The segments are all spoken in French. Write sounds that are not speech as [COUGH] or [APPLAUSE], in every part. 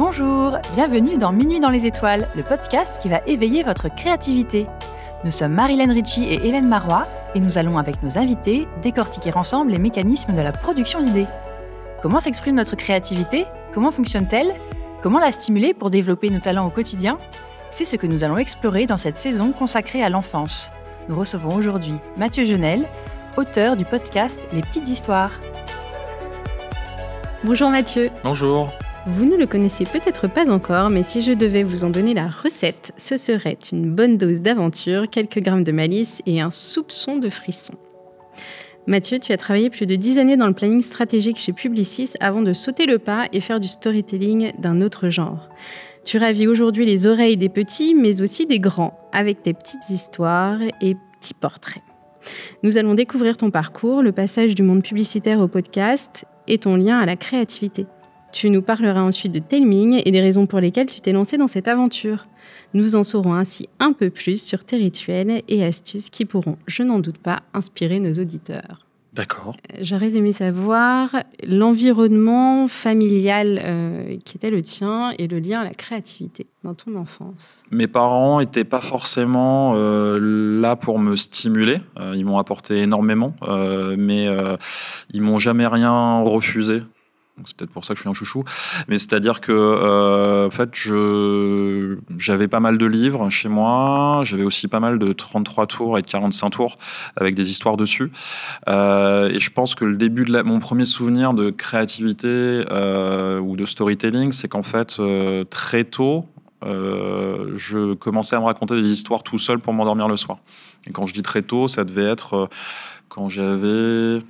Bonjour, bienvenue dans Minuit dans les étoiles, le podcast qui va éveiller votre créativité. Nous sommes Marilyn Ritchie et Hélène Marois et nous allons avec nos invités décortiquer ensemble les mécanismes de la production d'idées. Comment s'exprime notre créativité? Comment fonctionne-t-elle? Comment la stimuler pour développer nos talents au quotidien? C'est ce que nous allons explorer dans cette saison consacrée à l'enfance. Nous recevons aujourd'hui Mathieu Genel, auteur du podcast Les Petites Histoires. Bonjour Mathieu. Bonjour. Vous ne le connaissez peut-être pas encore, mais si je devais vous en donner la recette, ce serait une bonne dose d'aventure, quelques grammes de malice et un soupçon de frisson. Mathieu, tu as travaillé plus de 10 années dans le planning stratégique chez Publicis avant de sauter le pas et faire du storytelling d'un autre genre. Tu ravis aujourd'hui les oreilles des petits, mais aussi des grands, avec tes petites histoires et petits portraits. Nous allons découvrir ton parcours, le passage du monde publicitaire au podcast et ton lien à la créativité. Tu nous parleras ensuite de Telming et des raisons pour lesquelles tu t'es lancé dans cette aventure. Nous en saurons ainsi un peu plus sur tes rituels et astuces qui pourront, je n'en doute pas, inspirer nos auditeurs. D'accord. J'aurais aimé savoir l'environnement familial euh, qui était le tien et le lien à la créativité dans ton enfance. Mes parents n'étaient pas forcément euh, là pour me stimuler. Euh, ils m'ont apporté énormément, mais ils m'ont jamais rien refusé c'est peut-être pour ça que je suis un chouchou. Mais c'est-à-dire que, euh, en fait, j'avais pas mal de livres chez moi. J'avais aussi pas mal de 33 tours et de 45 tours avec des histoires dessus. Euh, et je pense que le début de mon premier souvenir de créativité euh, ou de storytelling, c'est qu'en fait, très tôt, je commençais à me raconter des histoires tout seul pour m'endormir le soir. Et quand je dis très tôt, ça devait être quand j'avais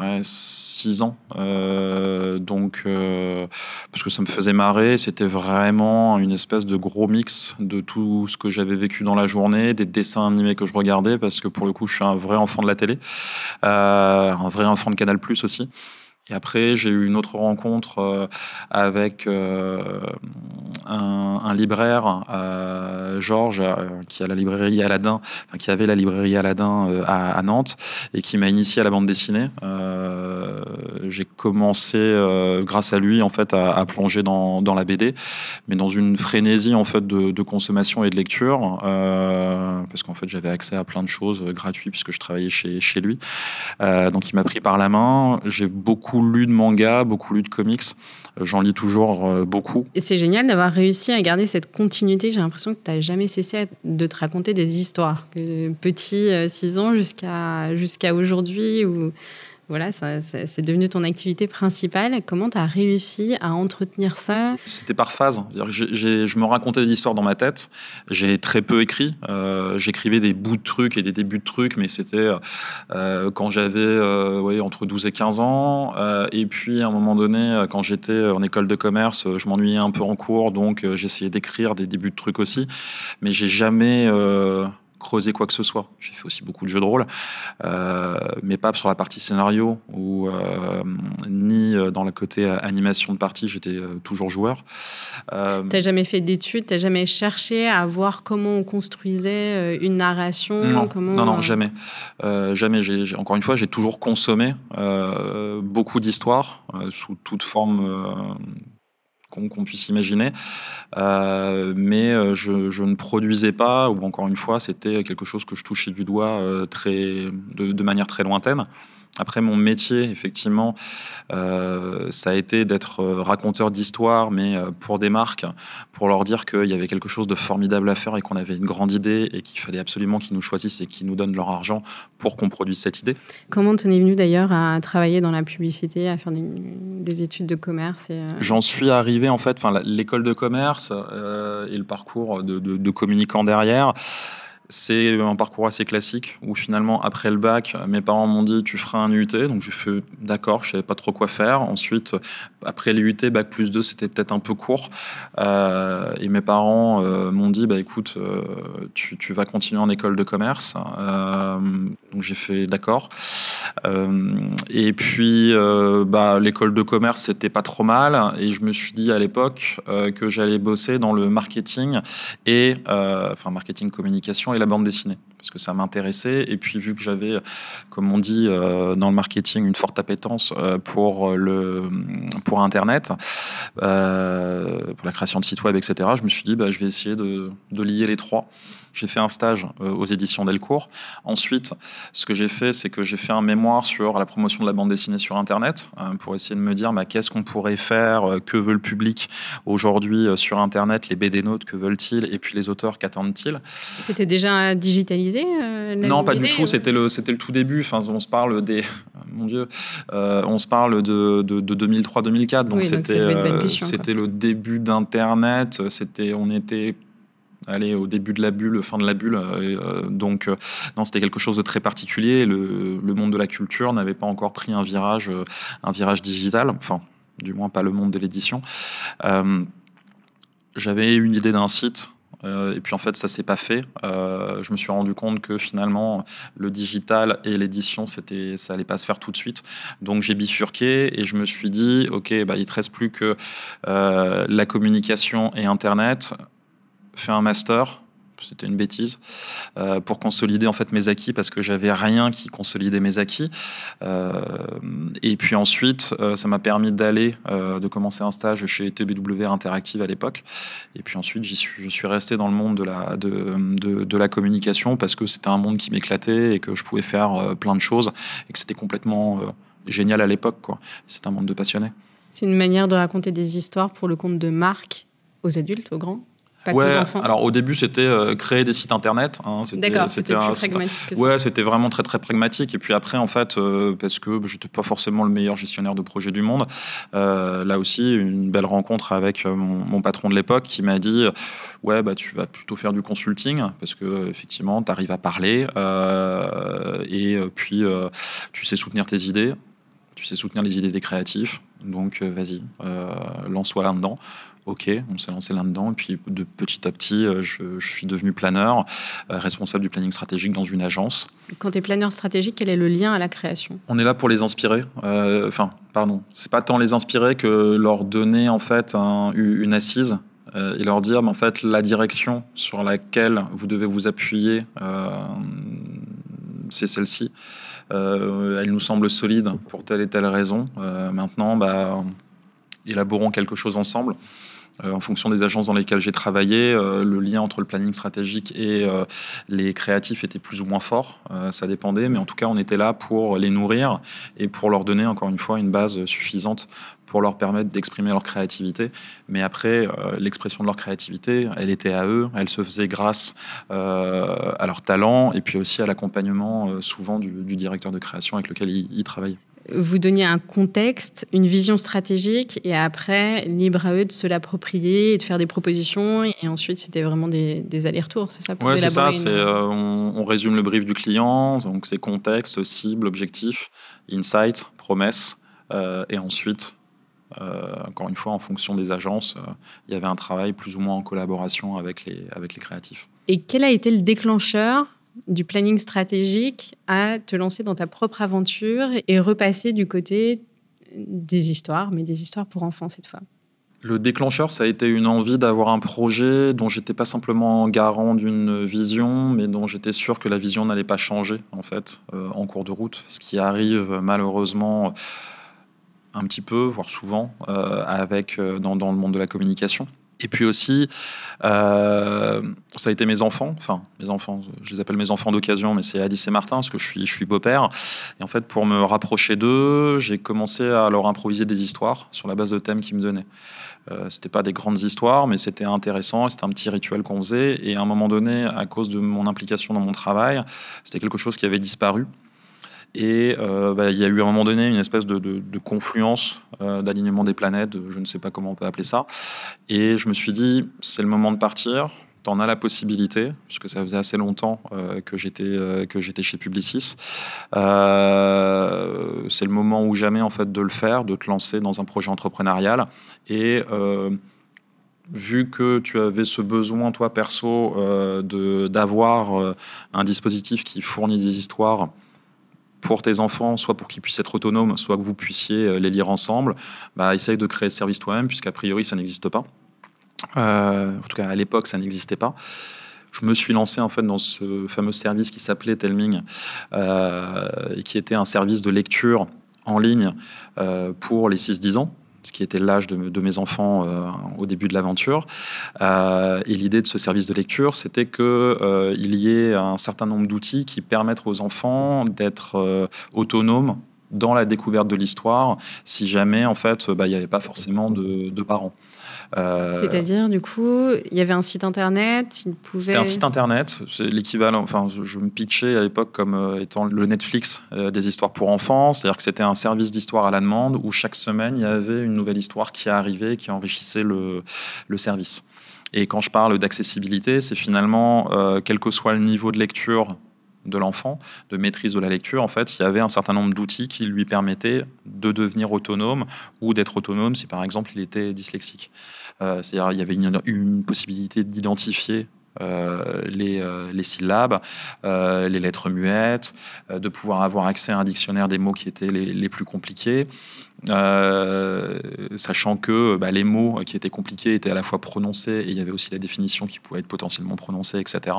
Ouais, six ans. Euh, donc, euh, parce que ça me faisait marrer, c'était vraiment une espèce de gros mix de tout ce que j'avais vécu dans la journée, des dessins animés que je regardais, parce que pour le coup, je suis un vrai enfant de la télé, euh, un vrai enfant de Canal Plus aussi. Et après, j'ai eu une autre rencontre euh, avec euh, un, libraire, euh, Georges, qui a la librairie Aladdin, qui avait la librairie Aladdin à, Nantes, et qui m'a initié à la bande dessinée. j'ai commencé, grâce à lui, en fait, à, plonger dans, la BD, mais dans une frénésie en fait de, de consommation et de lecture, parce qu'en fait, j'avais accès à plein de choses gratuites puisque je travaillais chez, chez lui. donc, il m'a pris par la main. J'ai beaucoup lu de manga, beaucoup lu de comics. Euh, j'en lis toujours euh, beaucoup. C'est génial d'avoir réussi à garder cette continuité. J'ai l'impression que tu n'as jamais cessé de te raconter des histoires. Petit, 6 euh, ans jusqu'à jusqu'à aujourd'hui, où voilà, c'est devenu ton activité principale. Comment tu as réussi à entretenir ça? C'était par phase. je me racontais des histoires dans ma tête. J'ai très peu écrit. Euh, j'écrivais des bouts de trucs et des débuts de trucs, mais c'était euh, quand j'avais euh, entre 12 et 15 ans. et puis, à un moment donné, quand j'étais en école de commerce, je m'ennuyais un peu en cours, donc j'essayais d'écrire des débuts de trucs aussi. Mais j'ai jamais creuser quoi que ce soit. J'ai fait aussi beaucoup de jeux de rôle, euh, mais pas sur la partie scénario ou euh, ni euh, dans le côté animation de partie. J'étais toujours joueur. Euh, t'as jamais fait d'études? T'as jamais cherché à voir comment on construisait une narration? Non, comment... non, non, jamais, jamais. J'ai, encore une fois, j'ai toujours consommé beaucoup d'histoires sous toute forme qu'on puisse imaginer. Euh, mais euh, je, ne produisais pas, ou encore une fois, c'était quelque chose que je touchais du doigt euh, très, de, manière très lointaine. Après, mon métier, effectivement, euh, ça a été d'être euh, raconteur d'histoire, mais euh, pour des marques, pour leur dire qu'il y avait quelque chose de formidable à faire et qu'on avait une grande idée et qu'il fallait absolument qu'ils nous choisissent et qu'ils nous donnent leur argent pour qu'on produise cette idée. Comment tu es venu d'ailleurs à travailler dans la publicité, à faire des, études de commerce J'en suis arrivé, en fait, l'école de commerce et le parcours de, de communicant derrière. C'est un parcours assez classique où finalement, après le bac, mes parents m'ont dit tu feras un UT. Donc j'ai fait d'accord, je savais pas trop quoi faire. Ensuite, après les UT, bac plus 2, c'était peut-être un peu court. Euh, et mes parents euh, m'ont dit bah écoute, euh, tu, tu, vas continuer en école de commerce. donc j'ai fait d'accord. et puis bah, l'école de commerce, c'était pas trop mal. Et je me suis dit à l'époque que j'allais bosser dans le marketing et enfin marketing communication et la bande dessinée. parce que ça m'intéressait. Et puis, vu que j'avais, comme on dit euh, dans le marketing, une forte appétence euh, pour, le, pour Internet, euh, pour la création de sites web, etc., je me suis dit, bah, je vais essayer de, de lier les trois. J'ai fait un stage aux éditions Delcourt. Ensuite, ce que j'ai fait, c'est que j'ai fait un mémoire sur la promotion de la bande dessinée sur Internet pour essayer de me dire bah, qu'est-ce qu'on pourrait faire, que veut le public aujourd'hui sur Internet, les BD notes, que veulent-ils, et puis les auteurs, qu'attendent-ils. C'était déjà digitalisé euh, Non, pas du tout. C'était le, c'était le tout début. Enfin, on se parle des, [LAUGHS] mon Dieu, euh, on se parle de, de, 2003-2004. Donc c'était, euh, c'était le début d'Internet. C'était, on était Allez, au début de la bulle, fin de la bulle. donc, non, c'était quelque chose de très particulier. Le, monde de la culture n'avait pas encore pris un virage, un virage digital. Enfin, du moins pas le monde de l'édition. J'avais une idée d'un site euh, et puis en fait, ça s'est pas fait. Euh, je me suis rendu compte que finalement, le digital et l'édition, c'était, ça allait pas se faire tout de suite. Donc j'ai bifurqué et je me suis dit, ok, bah, il te reste plus que euh, la communication et Internet. Fais un master, c'était une bêtise, euh, pour consolider en fait mes acquis parce que j'avais rien qui consolidait mes acquis. Euh, et puis ensuite, euh, ça m'a permis d'aller, de commencer un stage chez TBW Interactive à l'époque. Et puis ensuite, je suis resté dans le monde de la, de, de, la communication parce que c'était un monde qui m'éclatait et que je pouvais faire plein de choses et que c'était complètement génial à l'époque. C'est un monde de passionnés. C'est une manière de raconter des histoires pour le compte de marques aux adultes, aux grands? Ouais, Alors au début, c'était euh, créer des sites internet. Hein, D'accord, c'était pragmatique. Que ouais, c'était vraiment très très pragmatique. Et puis après, en fait, euh, parce que je n'étais pas forcément le meilleur gestionnaire de projet du monde, euh, là aussi, une belle rencontre avec mon, patron de l'époque qui m'a dit Ouais, bah, tu vas plutôt faire du consulting parce que effectivement, tu arrives à parler et puis tu sais soutenir tes idées, tu sais soutenir les idées des créatifs. Donc vas-y, lance-toi là-dedans. Ok, on s'est lancé là-dedans. Et puis de petit à petit, euh, je, suis devenu planeur, euh, responsable du planning stratégique dans une agence. Quand tu es planeur stratégique, quel est le lien à la création? On est là pour les inspirer. Euh, enfin, pardon, c'est pas tant les inspirer que leur donner en fait une assise et leur dire, en fait, la direction sur laquelle vous devez vous appuyer, c'est celle-ci. elle nous semble solide pour telle et telle raison. maintenant, bah, élaborons quelque chose ensemble. Euh, en fonction des agences dans lesquelles j'ai travaillé, euh, le lien entre le planning stratégique et euh, les créatifs était plus ou moins fort. ça dépendait, mais en tout cas, on était là pour les nourrir et pour leur donner, encore une fois, une base suffisante pour leur permettre d'exprimer leur créativité. Mais après, l'expression de leur créativité, elle était à eux, elle se faisait grâce à leur talent et puis aussi à l'accompagnement souvent du, directeur de création avec lequel ils, ils travaillaient vous donniez un contexte, une vision stratégique, et après, libre à eux de se l'approprier et de faire des propositions. Et ensuite, c'était vraiment des, allers-retours, c'est ça Oui, c'est ça. Euh, on, résume le brief du client, donc c'est contexte, cible, objectif, insight, promesse, euh, et ensuite, euh, encore une fois, en fonction des agences, il y avait un travail plus ou moins en collaboration avec les, avec les créatifs. Et quel a été le déclencheur du planning stratégique à te lancer dans ta propre aventure et repasser du côté des histoires, mais des histoires pour enfants cette fois le déclencheur, ça a été une envie d'avoir un projet dont j'étais pas simplement garant d'une vision, mais dont j'étais sûr que la vision n'allait pas changer en fait euh, en cours de route, ce qui arrive malheureusement un petit peu, voire souvent, euh, euh, dans, le monde de la communication. Et puis aussi, euh, ça a été mes enfants, enfin mes enfants, je les appelle mes enfants d'occasion, mais c'est Alice et Martin parce que je suis, beau-père. Et en fait, pour me rapprocher d'eux, j'ai commencé à leur improviser des histoires sur la base de thèmes qu'ils me donnaient. Euh, c'était pas des grandes histoires, mais c'était intéressant. C'était un petit rituel qu'on faisait. Et à un moment donné, à cause de mon implication dans mon travail, c'était quelque chose qui avait disparu. Et euh, bah, il y a eu à un moment donné une espèce de, confluence, euh, d'alignement des planètes, je ne sais pas comment on peut appeler ça. Et je me suis dit, c'est le moment de partir. Tu en as la possibilité, puisque ça faisait assez longtemps euh, que j'étais que j'étais chez Publicis. c'est le moment ou jamais en fait de le faire, de te lancer dans un projet entrepreneurial. Et vu que tu avais ce besoin, toi perso, d'avoir un dispositif qui fournit des histoires pour tes enfants, soit pour qu'ils puissent être autonomes, soit que vous puissiez euh, les lire ensemble, bah, essaye de créer ce service toi-même, puisqu'a priori, ça n'existe pas. Euh, en tout cas, à l'époque, ça n'existait pas. je me suis lancé en fait dans ce fameux service qui s'appelait Telming, et qui était un service de lecture en ligne pour les 6-10 ans ce qui était l'âge de, mes enfants au début de l'aventure. et l'idée de ce service de lecture, c'était qu'il y ait un certain nombre d'outils qui permettent aux enfants d'être autonomes dans la découverte de l'histoire si jamais en fait bah, il n'y avait pas forcément de, parents. Euh, C'est-à-dire, du coup, il y avait un site internet, il pouvait... C'était un site internet, c'est l'équivalent, enfin, je me pitchais à l'époque comme euh, étant le Netflix euh, des histoires pour enfants, c'est-à-dire que c'était un service d'histoire à la demande où chaque semaine, il y avait une nouvelle histoire qui arrivait, qui enrichissait le, le service. Et quand je parle d'accessibilité, c'est finalement, quel que soit le niveau de lecture de l'enfant, de maîtrise de la lecture, en fait, il y avait un certain nombre d'outils qui lui permettaient de devenir autonome ou d'être autonome si, par exemple, il était dyslexique. Euh, c'est-à-dire, il y avait une, possibilité d'identifier euh, euh, les, syllabes, les lettres muettes, de pouvoir avoir accès à un dictionnaire des mots qui étaient les, plus compliqués, sachant que bah, les mots qui étaient compliqués étaient à la fois prononcés et il y avait aussi la définition qui pouvait être potentiellement prononcée, etc.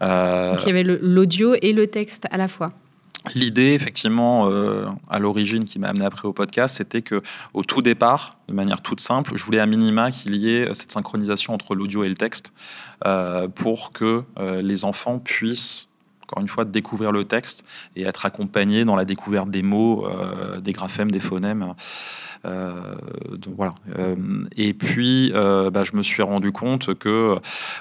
Donc il y avait l'audio et le texte à la fois. L'idée, effectivement, euh, à l'origine qui m'a amené après au podcast, c'était que au tout départ, de manière toute simple, je voulais à minima qu'il y ait cette synchronisation entre l'audio et le texte euh, pour que euh, les enfants puissent encore une fois, découvrir le texte et être accompagnés dans la découverte des mots, des graphèmes, des phonèmes. donc voilà. et puis, bah, je me suis rendu compte que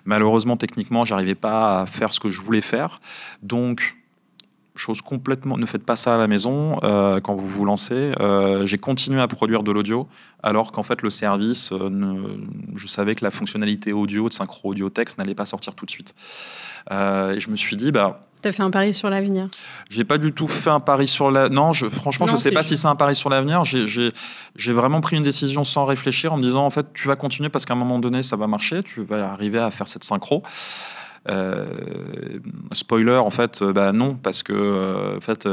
malheureusement, techniquement, j'arrivais pas à faire ce que je voulais faire. Donc, chose complètement. Ne faites pas ça à la maison euh, quand vous vous lancez. Euh, j'ai continué à produire de l'audio alors qu'en fait le service, euh, je savais que la fonctionnalité audio de synchro audio texte n'allait pas sortir tout de suite. et je me suis dit bah. T'as fait un pari sur l'avenir? J'ai pas du tout fait un pari sur la. Non, je, franchement, je sais pas si c'est un pari sur l'avenir. J'ai vraiment pris une décision sans réfléchir en me disant en fait tu vas continuer parce qu'à un moment donné ça va marcher, tu vas arriver à faire cette synchro. Euh, spoiler, en fait, euh, bah non, parce que euh, en fait,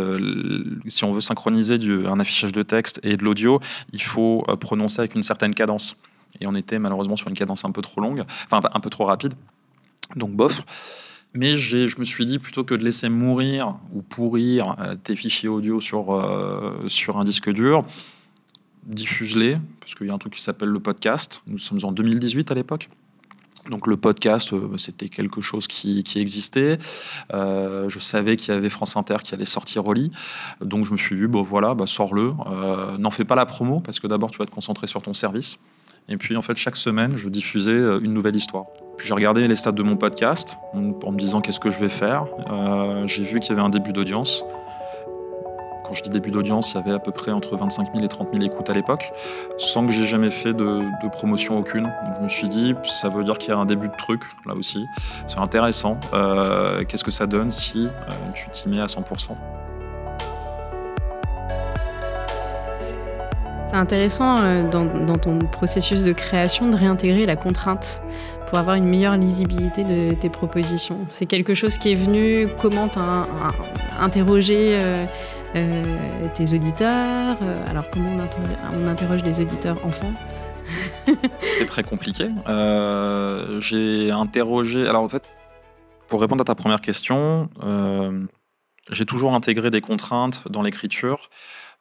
si on veut synchroniser du, un affichage de texte et de l'audio, il faut prononcer avec une certaine cadence. Et on était malheureusement sur une cadence un peu trop longue, enfin un peu trop rapide. Donc bof. Mais je me suis dit, plutôt que de laisser mourir ou pourrir tes fichiers audio sur, sur un disque dur, diffuse-les, parce qu'il y a un truc qui s'appelle le podcast. Nous sommes en 2018 à l'époque. Donc le podcast, euh, c'était quelque chose qui, existait. Euh, je savais qu'il y avait France Inter qui allait sortir Oli. Donc je me suis dit, bon voilà, bah, sors-le. Euh, n'en fais pas la promo, parce que d'abord tu vas te concentrer sur ton service. Et puis en fait, chaque semaine, je diffusais une nouvelle histoire. Puis j'ai regardé les stats de mon podcast en me disant qu'est-ce que je vais faire. j'ai vu qu'il y avait un début d'audience. Quand je dis début d'audience, il y avait à peu près entre 25 000 et 30 000 écoutes à l'époque, sans que j'ai jamais fait de, promotion aucune. Donc je me suis dit, ça veut dire qu'il y a un début de truc, là aussi. C'est intéressant. Euh, qu'est-ce que ça donne si euh, tu t'y mets à 100% C'est intéressant euh, dans, ton processus de création de réintégrer la contrainte pour avoir une meilleure lisibilité de tes propositions. C'est quelque chose qui est venu, comment t'as interrogé euh, tes auditeurs. Euh, alors, comment on, interroge des auditeurs enfants? [LAUGHS] C'est très compliqué. Euh, j'ai interrogé. Alors, en fait, pour répondre à ta première question, j'ai toujours intégré des contraintes dans l'écriture.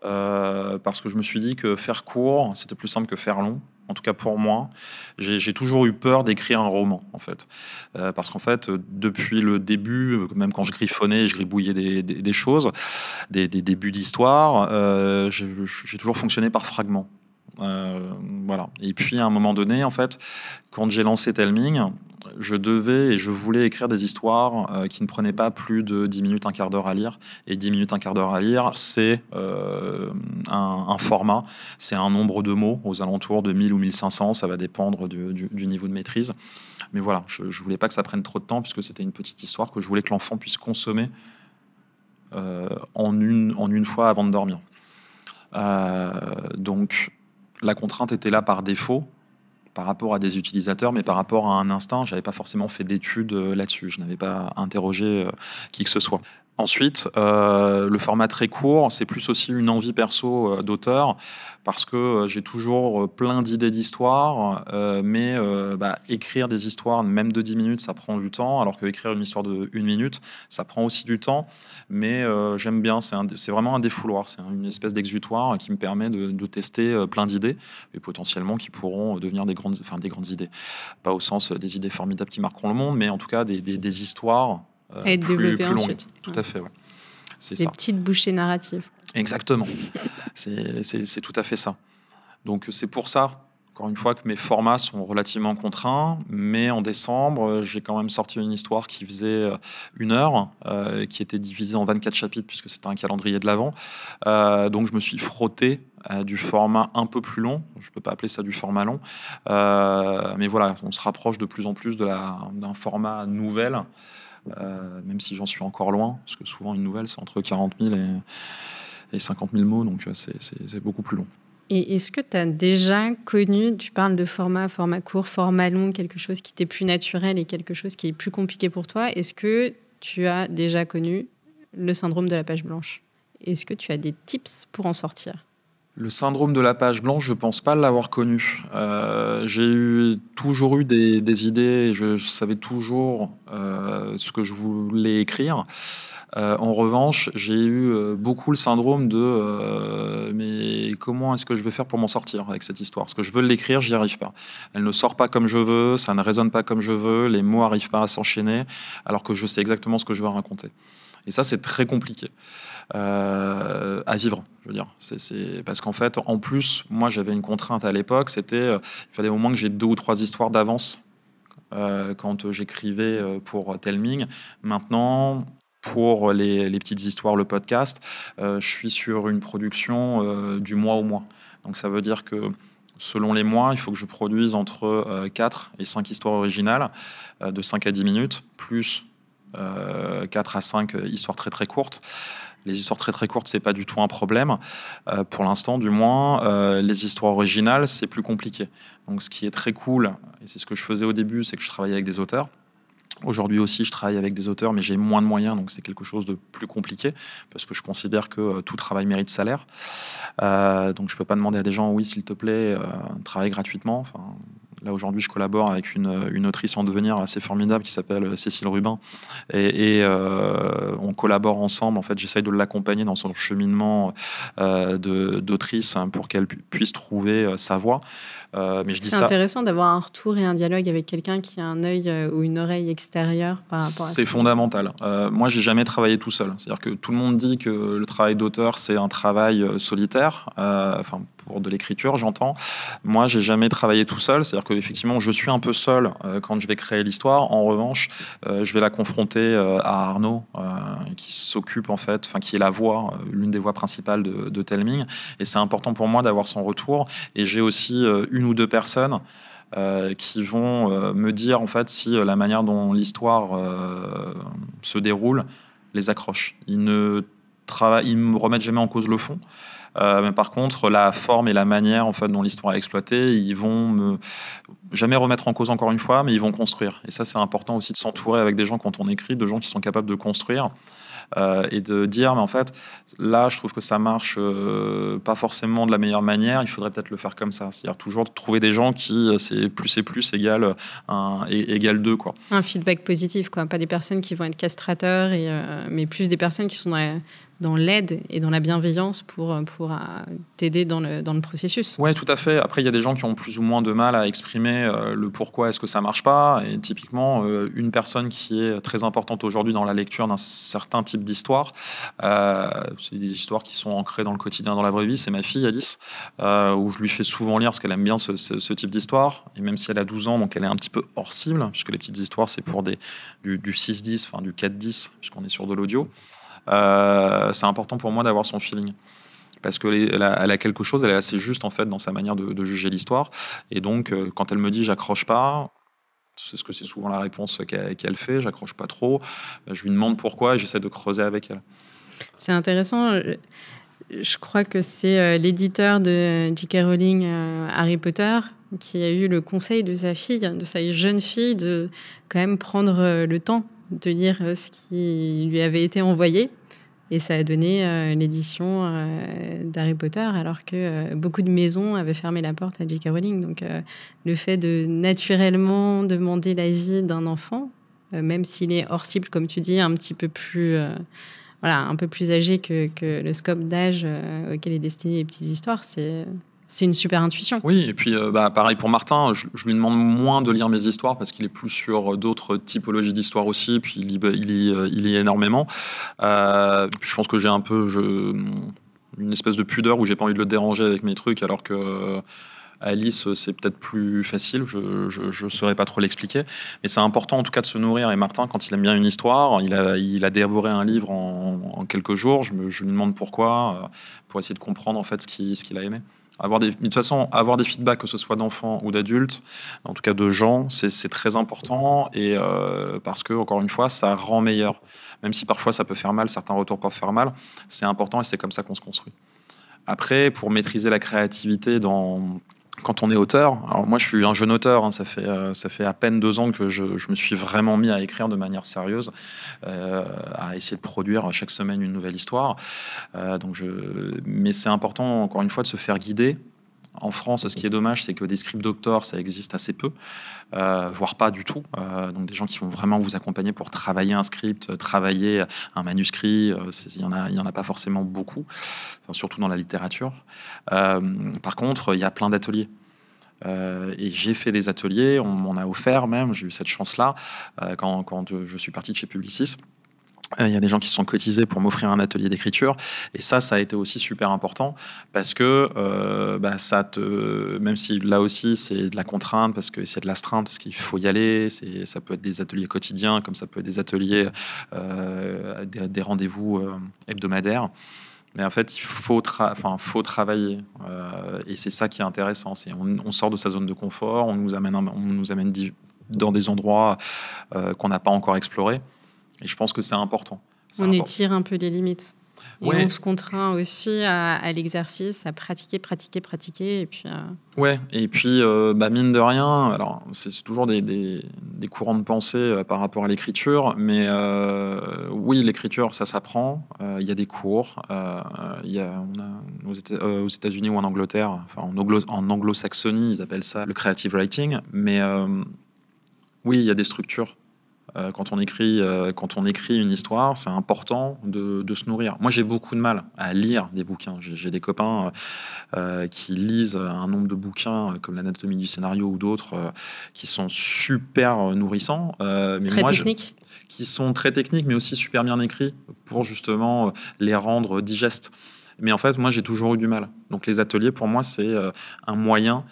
Parce que je me suis dit que faire court, c'était plus simple que faire long en tout cas pour moi, j'ai toujours eu peur d'écrire un roman, en fait. Euh, parce qu'en fait, depuis le début, même quand je griffonnais, je gribouillais des, choses, des, débuts d'histoire, euh, j'ai toujours fonctionné par fragments. Euh, voilà. Et puis à un moment donné, en fait, quand j'ai lancé Telming, je devais et je voulais écrire des histoires euh, qui ne prenaient pas plus de 10 minutes, un quart d'heure à lire. Et 10 minutes, un quart d'heure à lire, c'est euh, un, format, c'est un nombre de mots aux alentours de 1000 ou 1500, ça va dépendre du, niveau de maîtrise. Mais voilà, je ne voulais pas que ça prenne trop de temps puisque c'était une petite histoire que je voulais que l'enfant puisse consommer en, une, en une fois avant de dormir. donc la contrainte était là par défaut par rapport à des utilisateurs, mais par rapport à un instinct, j'avais pas forcément fait d'études euh, là-dessus. Je n'avais pas interrogé euh, qui que ce soit. Ensuite, euh, le format très court, c'est plus aussi une envie perso euh, d'auteur parce que euh, j'ai toujours plein d'idées d'histoire, mais bah, écrire des histoires, même de 10 minutes, ça prend du temps, alors que écrire une histoire de 1 minute, ça prend aussi du temps. Mais j'aime bien, c'est vraiment un défouloir, c'est une espèce d'exutoire qui me permet de, tester plein d'idées et potentiellement qui pourront devenir des grandes, enfin, des grandes idées. Pas au sens des idées formidables qui marqueront le monde, mais en tout cas des histoires euh, et plus, développer ensuite. Tout à fait, ouais. C'est Des petites bouchées narratives. Exactement. [LAUGHS] c'est tout à fait ça. Donc c'est pour ça, encore une fois, que mes formats sont relativement contraints. Mais en décembre, j'ai quand même sorti une histoire qui faisait euh, une heure, euh, qui était divisée en 24 chapitres, puisque c'était un calendrier de l'avant. donc je me suis frotté à du format un peu plus long. Je ne peux pas appeler ça du format long. mais voilà, on se rapproche de plus en plus d'un format nouvelle. Euh, même si j'en suis encore loin, parce que souvent une nouvelle, c'est entre 40 000 et, et 50 000 mots, donc euh, c'est beaucoup plus long. Et est-ce que tu as déjà connu, tu parles de format, format court, format long, quelque chose qui t'est plus naturel et quelque chose qui est plus compliqué pour toi, est-ce que tu as déjà connu le syndrome de la page blanche? Est-ce que tu as des tips pour en sortir? Le syndrome de la page blanche, je pense pas l'avoir connu. Euh, j'ai toujours eu des, idées, je, savais toujours euh, ce que je voulais écrire. Euh, en revanche, j'ai eu beaucoup le syndrome de mais comment est-ce que je vais faire pour m'en sortir avec cette histoire? Parce que je veux l'écrire, j'y arrive pas. Elle ne sort pas comme je veux, ça ne résonne pas comme je veux, les mots arrivent pas à s'enchaîner, alors que je sais exactement ce que je veux raconter. Et ça, c'est très compliqué. Euh, à vivre. Je veux dire, c'est parce qu'en fait, en plus, moi, j'avais une contrainte à l'époque, c'était euh, il fallait au moins que j'ai deux ou trois histoires d'avance euh, quand j'écrivais pour Telming. Maintenant, pour les, les, petites histoires, le podcast, je suis sur une production du mois au mois. Donc ça veut dire que selon les mois, il faut que je produise entre 4 et 5 histoires originales de 5 à 10 minutes, plus 4 à 5 histoires très très courtes. Les histoires très très courtes, c'est pas du tout un problème. Euh, pour l'instant, du moins, euh, les histoires originales, c'est plus compliqué. Donc, ce qui est très cool, et c'est ce que je faisais au début, c'est que je travaillais avec des auteurs. Aujourd'hui aussi, je travaille avec des auteurs, mais j'ai moins de moyens, donc c'est quelque chose de plus compliqué, parce que je considère que euh, tout travail mérite salaire. donc je ne peux pas demander à des gens, oui, s'il te plaît, travaille gratuitement. Là, aujourd'hui, je collabore avec une, une, autrice en devenir assez formidable qui s'appelle Cécile Rubin. Et, euh, on collabore ensemble. En fait, j'essaye de l'accompagner dans son cheminement euh, d'autrice hein, pour qu'elle puisse trouver euh, sa voie. Euh, c'est intéressant d'avoir un retour et un dialogue avec quelqu'un qui a un œil euh, ou une oreille extérieure par rapport à C'est fondamental. Euh, moi, j'ai jamais travaillé tout seul. C'est-à-dire que tout le monde dit que le travail d'auteur, c'est un travail euh, solitaire. enfin, de l'écriture, j'entends. Moi, j'ai jamais travaillé tout seul. C'est-à-dire qu'effectivement, je suis un peu seul quand je vais créer l'histoire. En revanche, je vais la confronter à Arnaud, qui s'occupe en fait, enfin, qui est la voix, l'une des voix principales de, Telming. Et c'est important pour moi d'avoir son retour. Et j'ai aussi une ou deux personnes euh, qui vont euh, me dire en fait si euh, la manière dont l'histoire se déroule les accroche. Ils ne ils me remettent jamais en cause le fond. Mais par contre, la forme et la manière en fait dont l'histoire est exploitée, ils vont jamais remettre en cause encore une fois, mais ils vont construire. Et ça, c'est important aussi de s'entourer avec des gens quand on écrit, de gens qui sont capables de construire. Euh, et de dire, mais en fait, là, je trouve que ça marche euh, pas forcément de la meilleure manière, il faudrait peut-être le faire comme ça. C'est-à-dire toujours trouver des gens qui, euh, c'est plus et plus égale, un, égale deux. Quoi. Un feedback positif, quoi. pas des personnes qui vont être castrateurs, mais plus des personnes qui sont dans la, dans l'aide et dans la bienveillance pour, pour euh, t'aider dans le, dans le processus. Oui, tout à fait. Après, il y a des gens qui ont plus ou moins de mal à exprimer euh, le pourquoi est-ce que ça marche pas. Et typiquement, euh, une personne qui est très importante aujourd'hui dans la lecture d'un certain type d'histoire, c'est des histoires qui sont ancrées dans le quotidien, dans la vraie vie, c'est ma fille Alice, où je lui fais souvent lire parce qu'elle aime bien ce, ce, type d'histoire. Et même si elle a 12 ans, donc elle est un petit peu hors cible, puisque les petites histoires, c'est pour des, du, du 6-10, enfin du 4-10, puisqu'on est sur de l'audio. Euh, c'est important pour moi d'avoir son feeling parce a, elle a quelque chose, elle est assez juste en fait dans sa manière de, juger l'histoire. Et donc, euh, quand elle me dit j'accroche pas, c'est ce que c'est souvent la réponse qu'elle fait, j'accroche pas trop. Euh, je lui demande pourquoi et j'essaie de creuser avec elle. C'est intéressant. Je crois que c'est l'éditeur de J.K. Rowling, Harry Potter, qui a eu le conseil de sa fille, de sa jeune fille, de quand même prendre le temps de lire ce qui lui avait été envoyé. Et ça a donné euh, l'édition euh, d'Harry Potter, alors que euh, beaucoup de maisons avaient fermé la porte à J.K. Rowling. Donc, le fait de naturellement demander l'avis d'un enfant, même s'il est hors cible, comme tu dis, un petit peu plus, voilà, un peu plus âgé que, que le scope d'âge auquel est destiné les petites histoires, c'est c'est une super intuition. Oui, et puis euh, bah, pareil pour Martin, je, lui demande moins de lire mes histoires parce qu'il est plus sur d'autres typologies d'histoires aussi, puis il lit, il euh, il énormément. Euh, je pense que j'ai un peu une espèce de pudeur où j'ai pas envie de le déranger avec mes trucs, alors que Alice, c'est peut-être plus facile, je ne saurais pas trop l'expliquer. Mais c'est important en tout cas de se nourrir. Et Martin, quand il aime bien une histoire, il a, il dévoré un livre en, quelques jours. Je, me, je, lui demande pourquoi, pour essayer de comprendre en fait ce qu'il ce qu'il a aimé. Avoir des, de toute façon, avoir des feedbacks, que ce soit d'enfants ou d'adultes, en tout cas de gens, c'est très important et euh, parce que, encore une fois, ça rend meilleur. Même si parfois ça peut faire mal, certains retours peuvent faire mal, c'est important et c'est comme ça qu'on se construit. Après, pour maîtriser la créativité dans, quand on est auteur, alors moi je suis un jeune auteur, hein, ça, fait, euh, ça fait à peine deux ans que je, me suis vraiment mis à écrire de manière sérieuse, euh, à essayer de produire chaque semaine une nouvelle histoire. Euh, donc. Mais c'est important, encore une fois, de se faire guider. En France, ce qui est dommage, c'est que des script doctors, ça existe assez peu, voire pas du tout. donc des gens qui vont vraiment vous accompagner pour travailler un script, travailler un manuscrit, il n'y en, a, en a pas forcément beaucoup, surtout dans la littérature. par contre, il y a plein d'ateliers. Euh, et j'ai fait des ateliers, on m'en a offert même, j'ai eu cette chance-là euh, quand, quand, je suis parti de chez Publicis. Euh, il y a des gens qui se sont cotisés pour m'offrir un atelier d'écriture. Et ça, ça a été aussi super important parce que bah, ça te, même si là aussi c'est de la contrainte, parce que c'est de l'astreinte, parce qu'il faut y aller, ça peut être des ateliers quotidiens, comme ça peut être des ateliers, des, des rendez-vous hebdomadaires. Mais en fait, il faut, enfin, faut travailler. Euh, et c'est ça qui est intéressant. C'est on, sort de sa zone de confort, on nous amène, on nous amène dans des endroits euh, qu'on n'a pas encore explorés. Et je pense que c'est important. On étire un peu les limites. Et on se contraint aussi à, l'exercice, à pratiquer, pratiquer, pratiquer. Et puis, euh, Ouais, et puis, euh, bah, mine de rien, alors c'est toujours des, des, des, courants de pensée euh, par rapport à l'écriture, mais oui, l'écriture, ça s'apprend. Il y a des cours. Il y a, on a, aux, États, unis ou en Angleterre, enfin en, anglo, en anglo-saxonie, ils appellent ça le creative writing. Mais oui, il y a des structures euh, quand, on écrit, euh, quand on écrit une histoire, c'est important de, se nourrir. Moi, j'ai beaucoup de mal à lire des bouquins. J'ai des copains euh, qui lisent un nombre de bouquins comme l'anatomie du scénario ou d'autres qui sont super nourrissants. mais très techniques. qui sont très techniques, mais aussi super bien écrits pour justement les rendre digestes. Mais en fait, moi, j'ai toujours eu du mal. Donc, les ateliers, pour moi, c'est un moyen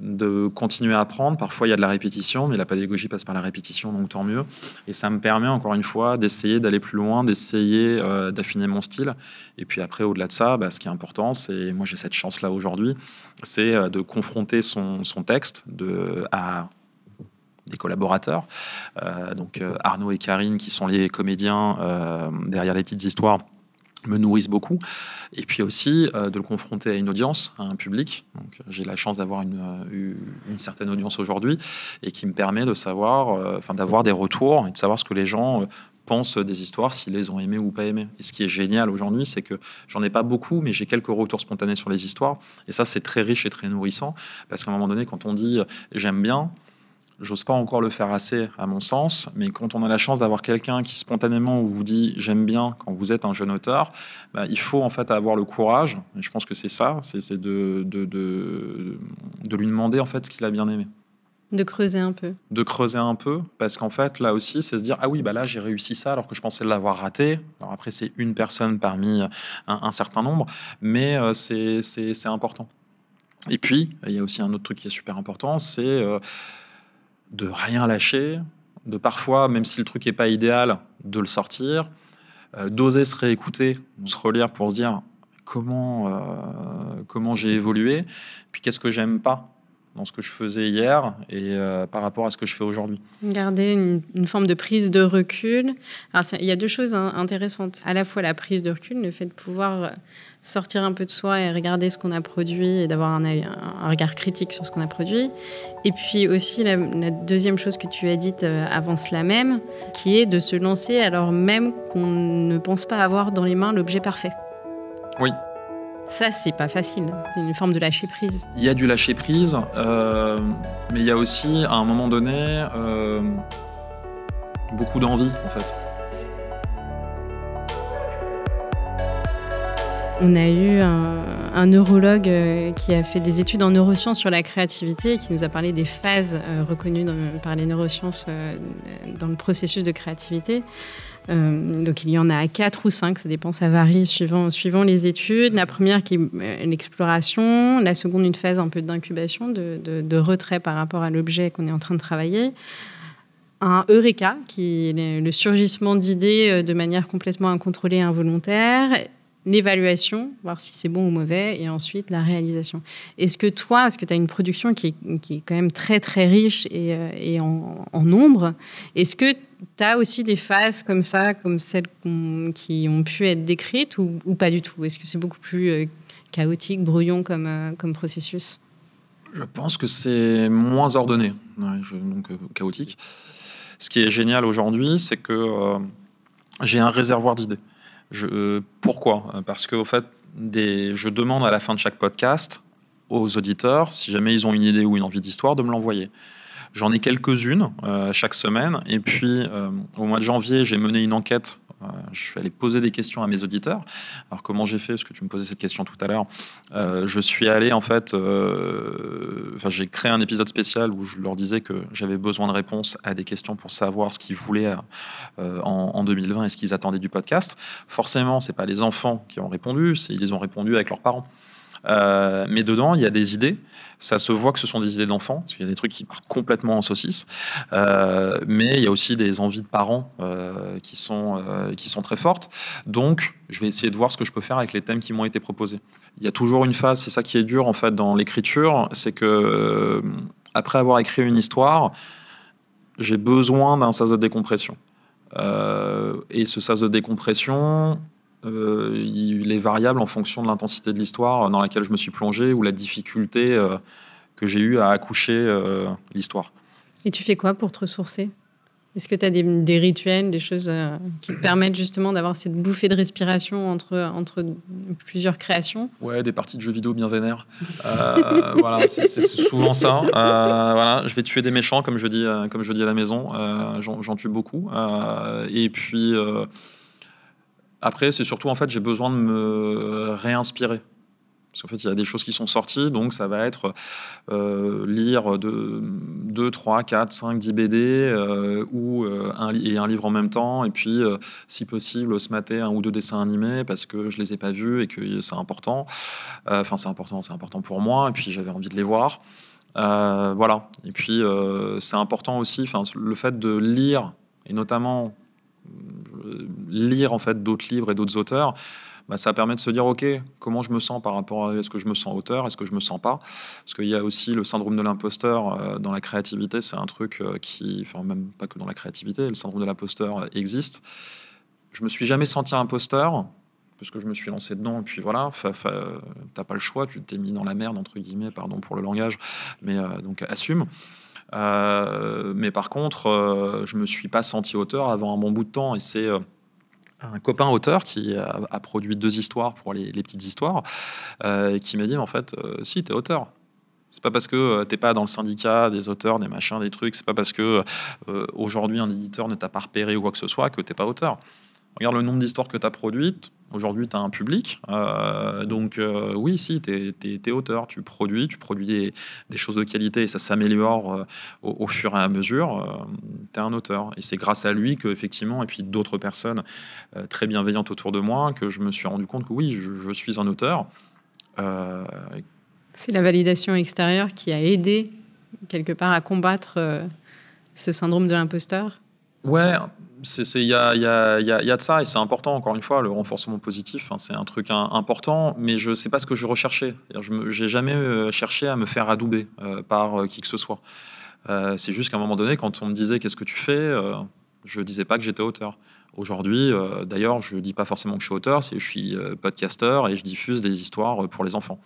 de continuer à apprendre. Parfois, il y a de la répétition, mais la pédagogie passe par la répétition, donc tant mieux. Et ça me permet, encore une fois, d'essayer d'aller plus loin, d'essayer euh, d'affiner mon style. Et puis après, au-delà de ça, bah, ce qui est important, c'est, moi j'ai cette chance-là aujourd'hui, c'est euh, de confronter son, texte de, à des collaborateurs, euh, donc Arnaud et Karine, qui sont les comédiens derrière les petites histoires me nourrissent beaucoup. Et puis aussi euh, de le confronter à une audience, à un public. Donc, j'ai la chance d'avoir une, euh, une, certaine audience aujourd'hui et qui me permet de savoir, euh, d'avoir des retours et de savoir ce que les gens pensent des histoires, s'ils les ont aimées ou pas aimées. Et ce qui est génial aujourd'hui, c'est que j'en ai pas beaucoup, mais j'ai quelques retours spontanés sur les histoires. Et ça, c'est très riche et très nourrissant parce qu'à un moment donné, quand on dit j'aime bien, J'ose pas encore le faire assez, à mon sens, mais quand on a la chance d'avoir quelqu'un qui spontanément vous dit j'aime bien quand vous êtes un jeune auteur, bah, il faut en fait avoir le courage, et je pense que c'est ça, c'est de, de, de, de, lui demander en fait ce qu'il a bien aimé. De creuser un peu. De creuser un peu, parce qu'en fait, là aussi, c'est se dire ah oui, bah là j'ai réussi ça alors que je pensais l'avoir raté. Alors après, c'est une personne parmi un, certain nombre, mais euh, c'est important. Et puis, il y a aussi un autre truc qui est super important, c'est euh, de rien lâcher, de parfois, même si le truc n'est pas idéal, de le sortir, euh, d'oser se réécouter, se relire pour se dire comment, euh, comment j'ai évolué, puis qu'est-ce que j'aime pas dans ce que je faisais hier et par rapport à ce que je fais aujourd'hui. Garder une, forme de prise de recul. Alors, il y a deux choses intéressantes. À la fois la prise de recul, le fait de pouvoir sortir un peu de soi et regarder ce qu'on a produit et d'avoir un, un, regard critique sur ce qu'on a produit. Et puis aussi la, deuxième chose que tu as dite euh, avant cela même, qui est de se lancer alors même qu'on ne pense pas avoir dans les mains l'objet parfait. Oui. Ça, c'est pas facile. C'est une forme de lâcher prise. Il y a du lâcher prise, euh, mais il y a aussi, à un moment donné, euh, beaucoup d'envie, en fait. On a eu un, neurologue euh, qui a fait des études en neurosciences sur la créativité et qui nous a parlé des phases reconnues par les neurosciences dans le processus de créativité. Donc il y en a quatre ou cinq, ça dépend, ça varie suivant, suivant les études. La première qui est l'exploration, la seconde une phase un peu d'incubation, de, de, retrait par rapport à l'objet qu'on est en train de travailler un eureka, qui est le surgissement d'idées de manière complètement incontrôlée et involontaire, l'évaluation, voir si c'est bon ou mauvais, et ensuite la réalisation. Est-ce que toi, parce que tu as une production qui est, qui est, quand même très très riche et, euh, et en, nombre, est-ce que tu aussi des phases comme ça, comme celles qui ont pu être décrites, ou, pas du tout? Est-ce que c'est beaucoup plus euh, chaotique, brouillon comme, euh, comme processus? Je pense que c'est moins ordonné, donc chaotique. Ce qui est génial aujourd'hui, c'est que j'ai un réservoir d'idées. Je, pourquoi? Parce que, au fait, des, je demande à la fin de chaque podcast aux auditeurs, si jamais ils ont une idée ou une envie d'histoire, de me l'envoyer. J'en ai quelques-unes euh, chaque semaine. Et puis, euh, au mois de janvier, j'ai mené une enquête euh, je suis allé poser des questions à mes auditeurs. Alors comment j'ai fait? Parce que tu me posais cette question tout à l'heure. Je suis allé en fait, j'ai créé un épisode spécial où je leur disais que j'avais besoin de réponses à des questions pour savoir ce qu'ils voulaient en, 2020 et ce qu'ils attendaient du podcast. Forcément, c'est pas les enfants qui ont répondu, c'est ils ont répondu avec leurs parents. Mais dedans, il y a des idées. Ça se voit que ce sont des idées d'enfants, parce qu'il y a des trucs qui partent complètement en saucisse. Euh, mais il y a aussi des envies de parents euh, qui, sont, qui sont très fortes. Donc, je vais essayer de voir ce que je peux faire avec les thèmes qui m'ont été proposés. Il y a toujours une phase, c'est ça qui est dur en fait dans l'écriture, c'est que après avoir écrit une histoire, j'ai besoin d'un sas de décompression. et ce sas de décompression, euh, il est variable en fonction de l'intensité de l'histoire dans laquelle je me suis plongé ou la difficulté euh, que j'ai eu à accoucher euh, l'histoire. Et tu fais quoi pour te ressourcer? Est-ce que tu as des, rituels, des choses qui te permettent justement d'avoir cette bouffée de respiration entre, entre plusieurs créations? Ouais, des parties de jeux vidéo bien vénères. [LAUGHS] voilà, c'est souvent ça. voilà, je vais tuer des méchants, comme je dis, comme je dis à la maison. J'en tue beaucoup. et puis après, c'est surtout en fait, j'ai besoin de me réinspirer. Parce qu'en fait, il y a des choses qui sont sorties, donc ça va être euh, lire de 2, 3, 4, 5, 10 BD ou, euh, et un livre en même temps, et puis, euh, si possible, se mater un ou deux dessins animés parce que je les ai pas vus et que c'est important. Enfin, c'est important, c'est important pour moi, et puis j'avais envie de les voir. voilà. Et puis, c'est important aussi, le fait de lire, et notamment lire en fait d'autres livres et d'autres auteurs, bah, ça permet de se dire ok comment je me sens par rapport à est-ce que je me sens auteur est-ce que je me sens pas? Parce qu'il y a aussi le syndrome de l'imposteur euh, dans la créativité c'est un truc euh, qui enfin même pas que dans la créativité le syndrome de l'imposteur existe. Je me suis jamais senti imposteur parce que je me suis lancé dedans et puis voilà t'as pas le choix tu t'es mis dans la merde entre guillemets pardon pour le langage mais euh, donc assume. euh, mais par contre, euh, je me suis pas senti auteur avant un bon bout de temps. Et c'est euh, un copain auteur qui a, produit deux histoires pour les, petites histoires, qui m'a dit en fait, si, tu es auteur. C'est pas parce que t'es pas dans le syndicat des auteurs, des machins, des trucs. C'est pas parce que aujourd'hui un éditeur ne t'a pas repéré ou quoi que ce soit que t'es pas auteur. Regarde le nombre d'histoires que tu as produites. Aujourd'hui, tu as un public. Euh, donc, euh, oui, si, tu es, auteur. Tu produis, tu produis des, choses de qualité et ça s'améliore euh, au, fur et à mesure. tu es un auteur. Et c'est grâce à lui que, effectivement, et puis d'autres personnes très bienveillantes autour de moi, que je me suis rendu compte que oui, je, je suis un auteur. c'est la validation extérieure qui a aidé, quelque part, à combattre ce syndrome de l'imposteur? Ouais, il y a, de ça et c'est important, encore une fois, le renforcement positif, hein, c'est un truc important, mais je ne sais pas ce que je recherchais. Je n'ai jamais euh, cherché à me faire adouber euh, par euh, qui que ce soit. c'est juste qu'à un moment donné, quand on me disait qu'est-ce que tu fais, je ne disais pas que j'étais auteur. Aujourd'hui, d'ailleurs, je ne dis pas forcément que je suis auteur, je suis podcasteur et je diffuse des histoires pour les enfants.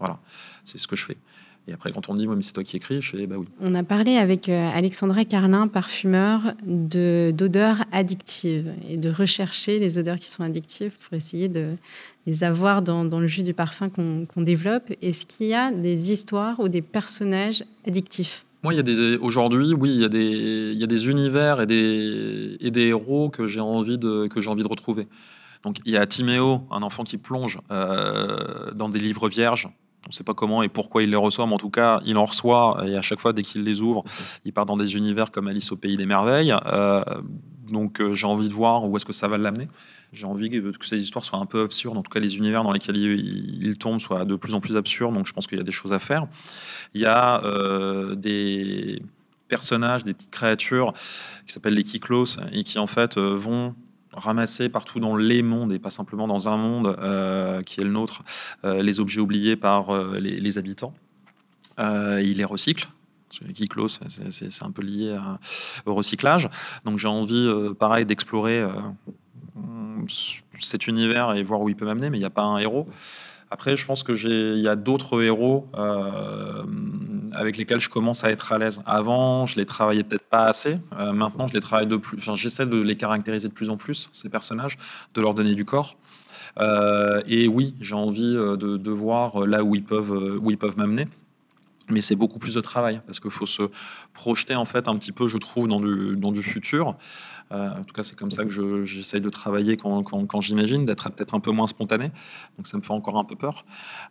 Voilà, c'est ce que je fais. Et après, quand on me dit, mais c'est toi qui écris, je fais, bah oui. On a parlé avec euh, Alexandra Carlin, parfumeur, d'odeurs addictives et de rechercher les odeurs qui sont addictives pour essayer de les avoir dans, dans le jus du parfum qu'on développe. Est-ce qu'il y a des histoires ou des personnages addictifs? Moi, il y a des aujourd'hui, oui, il y a des il y a des univers et des et des héros que j'ai envie de que j'ai envie de retrouver. Donc, il y a Timéo, un enfant qui plonge euh, dans des livres vierges on ne sait pas comment et pourquoi il les reçoit, mais en tout cas, il en reçoit et à chaque fois, dès qu'il les ouvre, il part dans des univers comme Alice au pays des merveilles. Euh, donc, euh, j'ai envie de voir où est-ce que ça va l'amener. J'ai envie que, ces histoires soient un peu absurdes. En tout cas, les univers dans lesquels il, tombe soient de plus en plus absurdes. Donc, je pense qu'il y a des choses à faire. Il y a euh, des personnages, des petites créatures qui s'appellent les Kiklos et qui en fait vont ramasser partout dans les mondes et pas simplement dans un monde euh, qui est le nôtre, euh, les objets oubliés par euh, les, habitants. il les recycle. Kiklos, c'est un peu lié au recyclage. Donc j'ai envie, pareil, d'explorer cet univers et voir où il peut m'amener, mais il n'y a pas un héros. Après, je pense que j'ai, y a d'autres héros avec lesquels je commence à être à l'aise. Avant, je les travaillais peut-être pas assez. Euh, maintenant, je les travaille de plus. Enfin, j'essaie de les caractériser de plus en plus ces personnages, de leur donner du corps. Euh, et oui, j'ai envie de, de, voir là où ils peuvent, où ils peuvent m'amener mais c'est beaucoup plus de travail parce qu'il faut se projeter en fait un petit peu, je trouve, dans du, dans du futur. Euh, en tout cas, c'est comme ça que j'essaye de travailler quand, quand, j'imagine, d'être peut-être un peu moins spontané. Donc ça me fait encore un peu peur.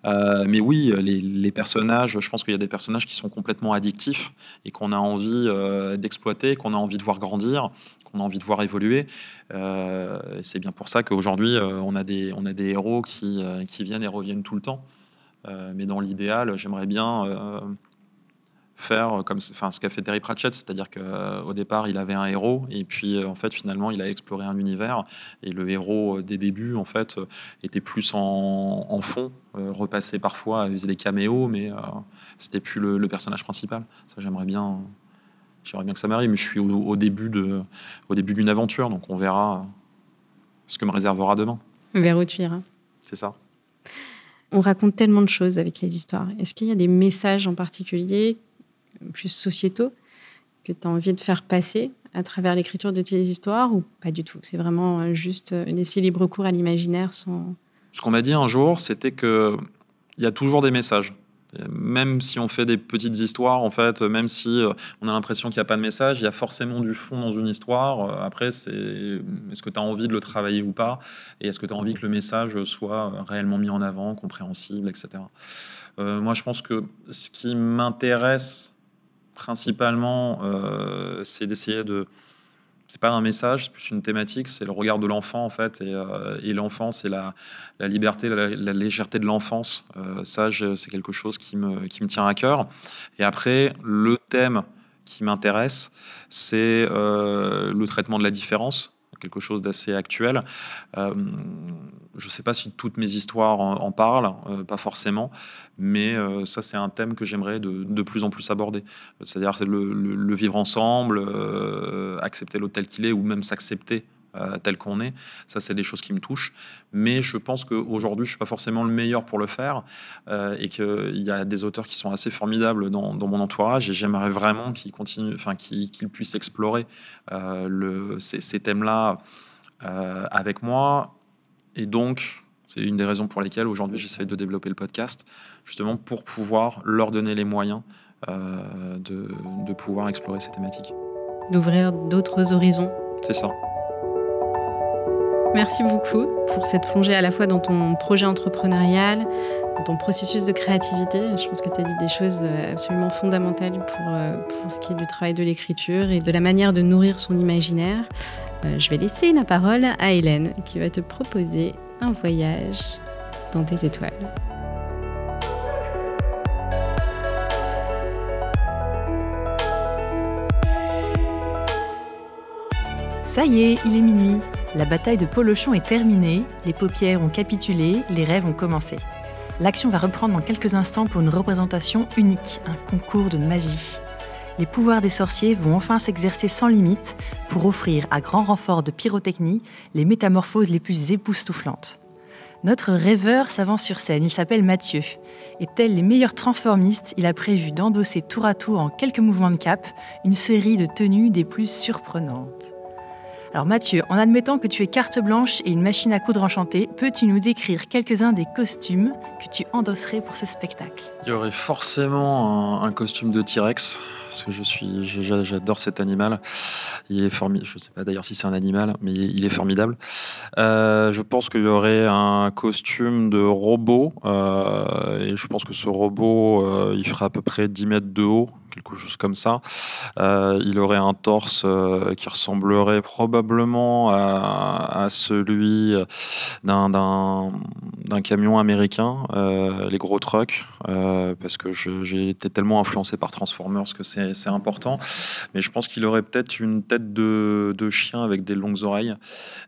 Euh, mais oui, les, les, personnages, je pense qu'il y a des personnages qui sont complètement addictifs et qu'on a envie euh, d'exploiter, qu'on a envie de voir grandir, qu'on a envie de voir évoluer. c'est bien pour ça qu'aujourd'hui, on, a des, on a des héros qui, qui viennent et reviennent tout le temps. Mais dans l'idéal, j'aimerais bien faire comme enfin, ce qu'a fait Terry Pratchett, c'est-à-dire qu'au euh, départ, il avait un héros, et puis en fait, finalement, il a exploré un univers, et le héros des débuts, en fait, était plus en, fond, repassé parfois, faisait des caméos, mais c'était plus le, personnage principal. Ça, j'aimerais bien, j'aimerais bien que ça m'arrive, mais je suis au, début de, au début d'une aventure, donc on verra ce que me réservera demain. Vers où tu iras. C'est ça. On raconte tellement de choses avec les histoires. Est-ce qu'il y a des messages en particulier, plus sociétaux, que tu as envie de faire passer à travers l'écriture de tes histoires ou pas du tout? C'est vraiment euh, juste euh, laisser libre cours à l'imaginaire sans... Ce qu'on m'a dit un jour, c'était qu'il y a toujours des messages. Même si on fait des petites histoires, en fait, même si euh, on a l'impression qu'il n'y a pas de message, il y a forcément du fond dans une histoire. Euh, après, c'est est-ce que tu as envie de le travailler ou pas? Et est-ce que tu as envie que le message soit réellement mis en avant, compréhensible, etc. Euh, moi, je pense que ce qui m'intéresse principalement, c'est d'essayer de c'est pas un message, c'est plus une thématique, c'est le regard de l'enfant en fait, et, euh, l'enfant c'est la, liberté, la, légèreté de l'enfance. Euh, ça, c'est quelque chose qui me, qui me tient à cœur. Et après, le thème qui m'intéresse, c'est euh, le traitement de la différence quelque chose d'assez actuel. Euh, je ne sais pas si toutes mes histoires en, parlent, euh, pas forcément, mais euh, ça c'est un thème que j'aimerais de, plus en plus aborder. C'est-à-dire le, vivre ensemble, accepter l'autre tel qu'il est, ou même s'accepter euh, tel qu'on est. Ça, c'est des choses qui me touchent. Mais je pense qu'aujourd'hui, je ne suis pas forcément le meilleur pour le faire euh, et qu'il y a des auteurs qui sont assez formidables dans, mon entourage et j'aimerais vraiment qu'ils continuent, enfin, qu'ils puissent explorer euh, ces, thèmes-là avec moi. Et donc, c'est une des raisons pour lesquelles aujourd'hui j'essaie de développer le podcast, justement pour pouvoir leur donner les moyens de, de pouvoir explorer ces thématiques. D'ouvrir d'autres horizons. C'est ça. Merci beaucoup pour cette plongée à la fois dans ton projet entrepreneurial, dans ton processus de créativité. Je pense que tu as dit des choses euh, absolument fondamentales pour, euh, pour ce qui est du travail de l'écriture et de la manière de nourrir son imaginaire. Euh, je vais laisser la parole à Hélène qui va te proposer un voyage dans tes étoiles. Ça y est, il est minuit. La bataille de Polochon est terminée, les paupières ont capitulé, les rêves ont commencé. L'action va reprendre dans quelques instants pour une représentation unique, un concours de magie. Les pouvoirs des sorciers vont enfin s'exercer sans limite pour offrir, à grand renfort de pyrotechnie, les métamorphoses les plus époustouflantes. Notre rêveur s'avance sur scène, il s'appelle Mathieu. Et tel les meilleurs transformistes, il a prévu d'endosser tour à tour en quelques mouvements de cap une série de tenues des plus surprenantes. Alors Mathieu, en admettant que tu aies carte blanche et une machine à coudre enchantée, peux-tu nous décrire quelques-uns des costumes que tu endosserais pour ce spectacle? Il y aurait forcément un, costume de T-Rex, parce que je suis, j'adore cet animal. Il est formidable. Je ne sais pas d'ailleurs si c'est un animal, mais il est formidable. Euh, je pense qu'il y aurait un costume de robot, euh, et je pense que ce robot, euh, il ferait à peu près 10 mètres de haut, quelque chose comme ça. Euh, il aurait un torse euh, qui ressemblerait probablement à, celui d'un, d'un, camion américain, euh, les gros trucks, euh, parce que j'ai été tellement influencé par Transformers que c'est, important. Mais je pense qu'il aurait peut-être une tête de, de chien avec des longues oreilles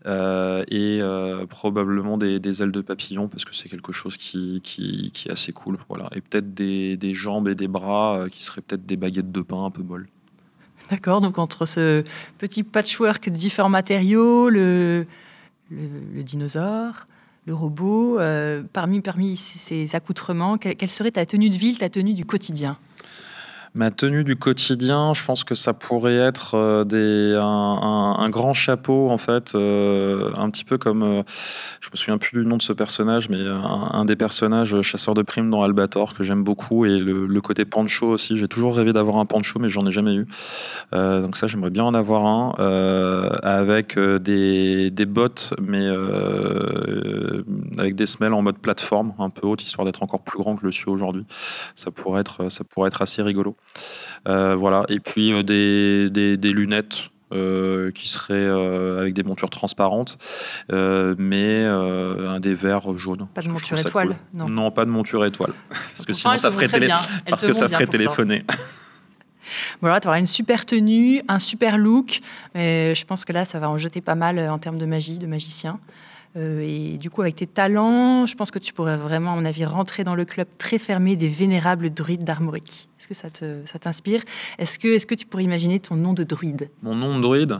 euh, et euh, probablement des, des ailes de papillon, parce que c'est quelque chose qui, qui, qui est assez cool. Voilà. Et peut-être des, des jambes et des bras euh, qui seraient peut-être des baguettes de pain un peu molles. D'accord, donc entre ce petit patchwork de différents matériaux, le, dinosaure, le robot, euh, parmi, parmi ces accoutrements, quelle serait ta tenue de ville, ta tenue du quotidien? Ma tenue du quotidien, je pense que ça pourrait être euh, des, un, grand chapeau, en fait, euh, un petit peu comme, euh, je me souviens plus du nom de ce personnage, mais un, un des personnages chasseurs de primes dans Albator que j'aime beaucoup, et le, côté pancho aussi. J'ai toujours rêvé d'avoir un pancho, mais j'en ai jamais eu. Euh, donc ça, j'aimerais bien en avoir un, euh, avec euh, des, des bottes, mais euh, avec des semelles en mode plateforme, un peu haute, histoire d'être encore plus grand que je le suis aujourd'hui. Ça pourrait être, ça pourrait être assez rigolo. Euh, voilà. Et puis euh, des, des- des lunettes. euh, qui seraient euh, avec des montures transparentes, euh, mais euh, un des verres jaunes. Pas de monture étoile, cool. non. Non, pas de monture étoile. [LAUGHS] Parce que sinon, ça ferait, télé- parce que ça ferait téléphoner. [LAUGHS] Voilà, tu auras une super tenue, un super look. Et je pense que là, ça va en jeter pas mal en termes de magie, de magicien. Euh, et du coup, avec tes talents, je pense que tu pourrais vraiment, à mon avis, rentrer dans le club très fermé des vénérables druides d'Armorique. Est-ce que ça t'inspire? Est-ce que, est que tu pourrais imaginer ton nom de druide? Mon nom de druide,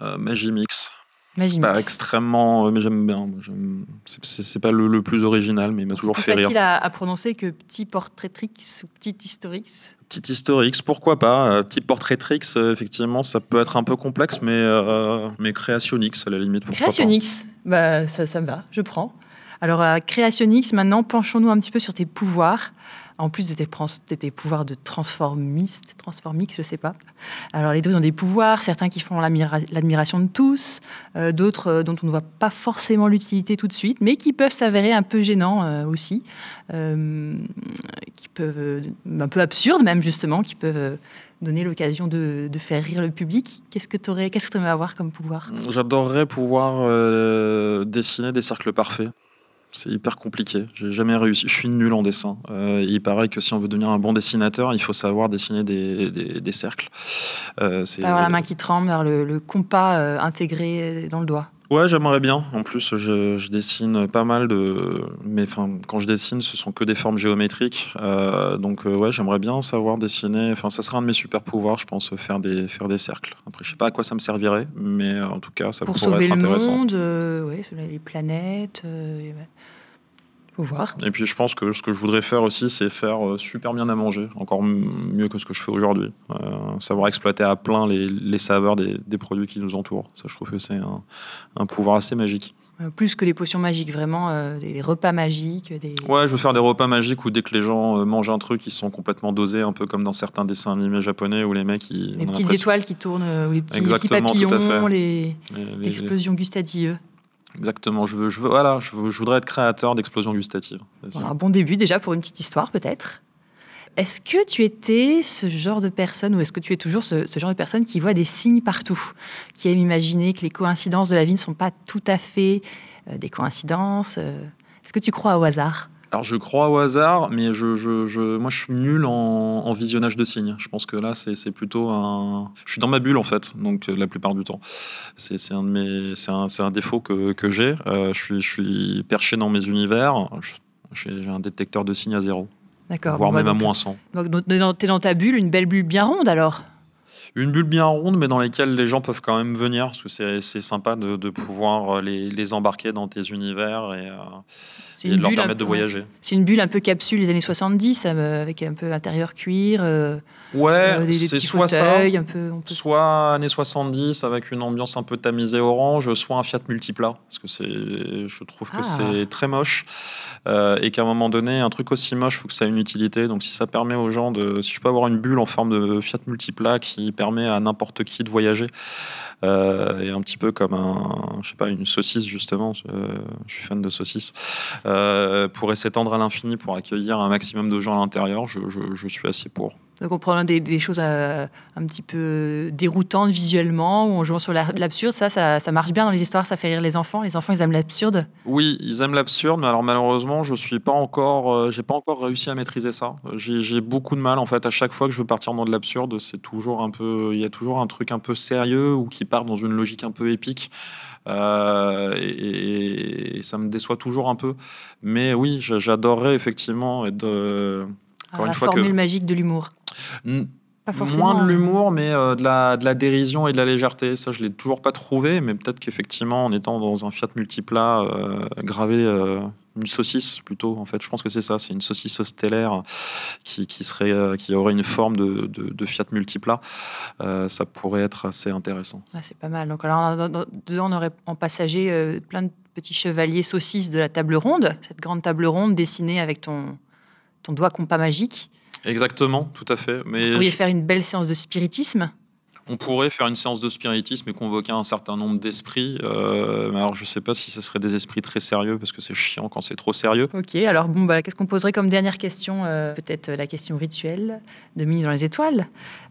euh, Magimix. C'est pas extrêmement, euh, mais j'aime bien. C'est c'est- c'est pas le, le plus original, mais il m'a C'est toujours plus fait rire. facile à, à prononcer que petit portraitrix ou petit historix. Petit historix, pourquoi pas. Euh, petit portraitrix, euh, effectivement, ça peut être un peu complexe, mais, euh, mais créationix à la limite. Créationix, bah, ça, ça me va, je prends. Alors, à Créationix, maintenant, penchons-nous un petit peu sur tes pouvoirs. En plus de tes, pouvoirs de transformiste, transformix, je sais pas. Alors, les druides ont des pouvoirs, certains qui font l'admira- l'admiration de tous, euh, d'autres euh, dont on ne voit pas forcément l'utilité tout de suite, mais qui peuvent s'avérer un peu gênants euh, aussi, qui peuvent, un peu absurdes même, justement, qui peuvent donner l'occasion de, faire rire le public. Qu'est-ce que tu aimerais avoir comme pouvoir? J'adorerais pouvoir dessiner des cercles parfaits. C'est hyper compliqué. J'ai jamais réussi. Je suis nul en dessin. Euh, il paraît que si on veut devenir un bon dessinateur, il faut savoir dessiner des, des- cercles. Euh, c'est- avoir la main qui tremble, le, le compas euh, intégré dans le doigt. Ouais, j'aimerais bien. En plus, je, je dessine pas mal de. Mais enfin, quand je dessine, ce sont que des formes géométriques. Euh, donc, euh, ouais, j'aimerais bien savoir dessiner. Enfin, ça serait un de mes super pouvoirs, je pense, faire des, faire des cercles. Après, je sais pas à quoi ça me servirait, mais euh, en tout cas, ça Pour pourrait sauver être le intéressant. monde, euh, ouais, les planètes. euh, et ouais. Faut voir. Et puis, je pense que ce que je voudrais faire aussi, c'est faire euh, super bien à manger, encore mieux que ce que je fais aujourd'hui. Euh, savoir exploiter à plein les, les saveurs des, des produits qui nous entourent. Ça, je trouve que c'est un, un pouvoir assez magique. Euh, plus que les potions magiques, vraiment, euh, des, des repas magiques. Des... Ouais, je veux faire des repas magiques où dès que les gens euh, mangent un truc, ils sont complètement dosés, un peu comme dans certains dessins animés japonais où les mecs ils. les petites étoiles qui tournent, ou les petits, les petits papillons, les- les- explosions gustatives. Exactement. Je veux, voilà, je, voudrais être créateur d'explosions gustatives. Un bon début déjà pour une petite histoire peut-être. Est-ce que tu étais ce genre de personne, ou est-ce que tu es toujours ce, ce genre de personne qui voit des signes partout, qui aime imaginer que les coïncidences de la vie ne sont pas tout à fait euh, des coïncidences euh, Est-ce que tu crois au hasard? Alors je crois au hasard, mais je, je, je- moi je suis nul en, en visionnage de signes. Je pense que là c'est plutôt un. Je suis dans ma bulle en fait, donc euh, la plupart du temps. C'est un de mes, c'est un, un défaut que, que j'ai. Euh, je suis, je suis perché dans mes univers. J'ai un détecteur de signes à zéro, D'accord. voire Bon, bah, même à moins 100. Donc, dans, t'es dans ta bulle, une belle bulle bien ronde alors? Une bulle bien ronde, mais dans laquelle les gens peuvent quand même venir, parce que c'est c'est sympa de, de pouvoir euh, les, les embarquer dans tes univers et, euh, et leur permettre de voyager. C'est une bulle un peu capsule des années 70, euh, avec un peu intérieur cuir, euh, Ouais, euh, c'est soit ça, fauteuils, un peu. on peut- soit années 70 avec une ambiance un peu tamisée orange, soit un Fiat Multipla, parce que c'est, je trouve que Ah. c'est très moche euh, et qu'à un moment donné, un truc aussi moche, faut que ça ait une utilité. Donc si ça permet aux gens de, si je peux avoir une bulle en forme de Fiat Multipla qui permet à n'importe qui de voyager. euh, et un petit peu comme un, je sais pas, une saucisse justement. euh, je suis fan de saucisses. Euh, pourrait s'étendre à l'infini pour accueillir un maximum de gens à l'intérieur. Je, je- je suis assez pour. Donc on prend des, des choses euh, un petit peu déroutantes visuellement, ou en jouant sur la- l'absurde, ça, ça, ça marche bien dans les histoires, ça fait rire les enfants. Les enfants, ils aiment l'absurde. Oui, ils aiment l'absurde, mais alors malheureusement, je suis pas encore, euh, j'ai pas encore réussi à maîtriser ça. J'ai beaucoup de mal en fait. À chaque fois que je veux partir dans de l'absurde, c'est toujours un peu, il y a toujours un truc un peu sérieux ou qui part dans une logique un peu épique. Euh, et, et- et ça me déçoit toujours un peu. Mais oui, j'a- j'adorerais effectivement être. euh, Encore la une fois que- formule magique de l'humour. N- Pas forcément. Moins de l'humour, mais euh, de, la, de la dérision et de la légèreté. Ça, je l'ai toujours pas trouvé, mais peut-être qu'effectivement, en étant dans un Fiat Multipla, euh, gravé euh, une saucisse plutôt, en fait, je pense que c'est ça, c'est une saucisse stellaire qui, qui serait, euh, qui aurait une forme de, de, de Fiat Multipla. Euh, ça pourrait être assez intéressant. Ah, c'est pas mal. Donc alors, dans- dans- dedans, on aurait en passager euh, plein de petits chevaliers saucisses de la table ronde, cette grande table ronde dessinée avec ton, ton doigt compas magique. Exactement, tout à fait. Vous Mais pourriez je- faire une belle séance de spiritisme. on pourrait faire une séance de spiritisme et convoquer un certain nombre d'esprits. Euh, alors, je sais pas si ce serait des esprits très sérieux, parce que c'est chiant quand c'est trop sérieux. Ok, alors bon, bah, qu'est-ce qu'on poserait comme dernière question Euh, Peut-être euh, la question rituelle de Minuit dans les étoiles.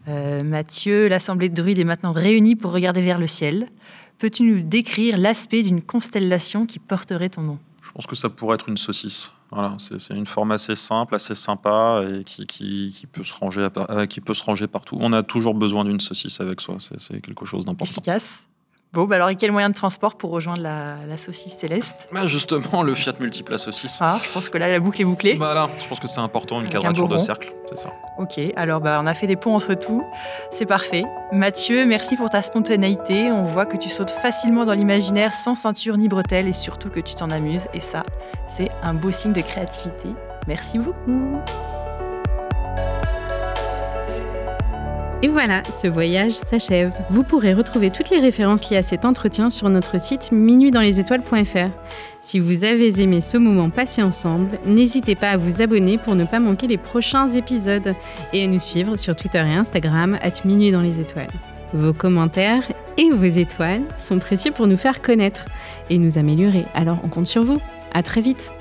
Euh, Mathieu, l'assemblée de druides est maintenant réunie pour regarder vers le ciel. Peux-tu nous décrire l'aspect d'une constellation qui porterait ton nom? Je pense que ça pourrait être une saucisse. Voilà, c'est une forme assez simple, assez sympa et qui, qui, peut se ranger euh, qui peut se ranger partout. On a toujours besoin d'une saucisse avec soi. C'est quelque chose d'important. Efficace. Bon, bah alors, et quel moyen de transport pour rejoindre la, la saucisse céleste Bah, justement, le Fiat Multiple à saucisse. Ah, Je pense que là, la boucle est bouclée. Voilà, je pense que c'est important, une Avec quadrature de cercle, c'est ça. Ok, alors bah, on a fait des ponts entre tout. C'est parfait. Mathieu, merci pour ta spontanéité. On voit que tu sautes facilement dans l'imaginaire sans ceinture ni bretelles et surtout que tu t'en amuses. Et ça, c'est un beau signe de créativité. Merci beaucoup. Et voilà, ce voyage s'achève. Vous pourrez retrouver toutes les références liées à cet entretien sur notre site minuitdanslesétoiles.fr. Si vous avez aimé ce moment passé ensemble, n'hésitez pas à vous abonner pour ne pas manquer les prochains épisodes et à nous suivre sur Twitter et Instagram at Minuit dans les étoiles. Vos commentaires et vos étoiles sont précieux pour nous faire connaître et nous améliorer, alors on compte sur vous. À très vite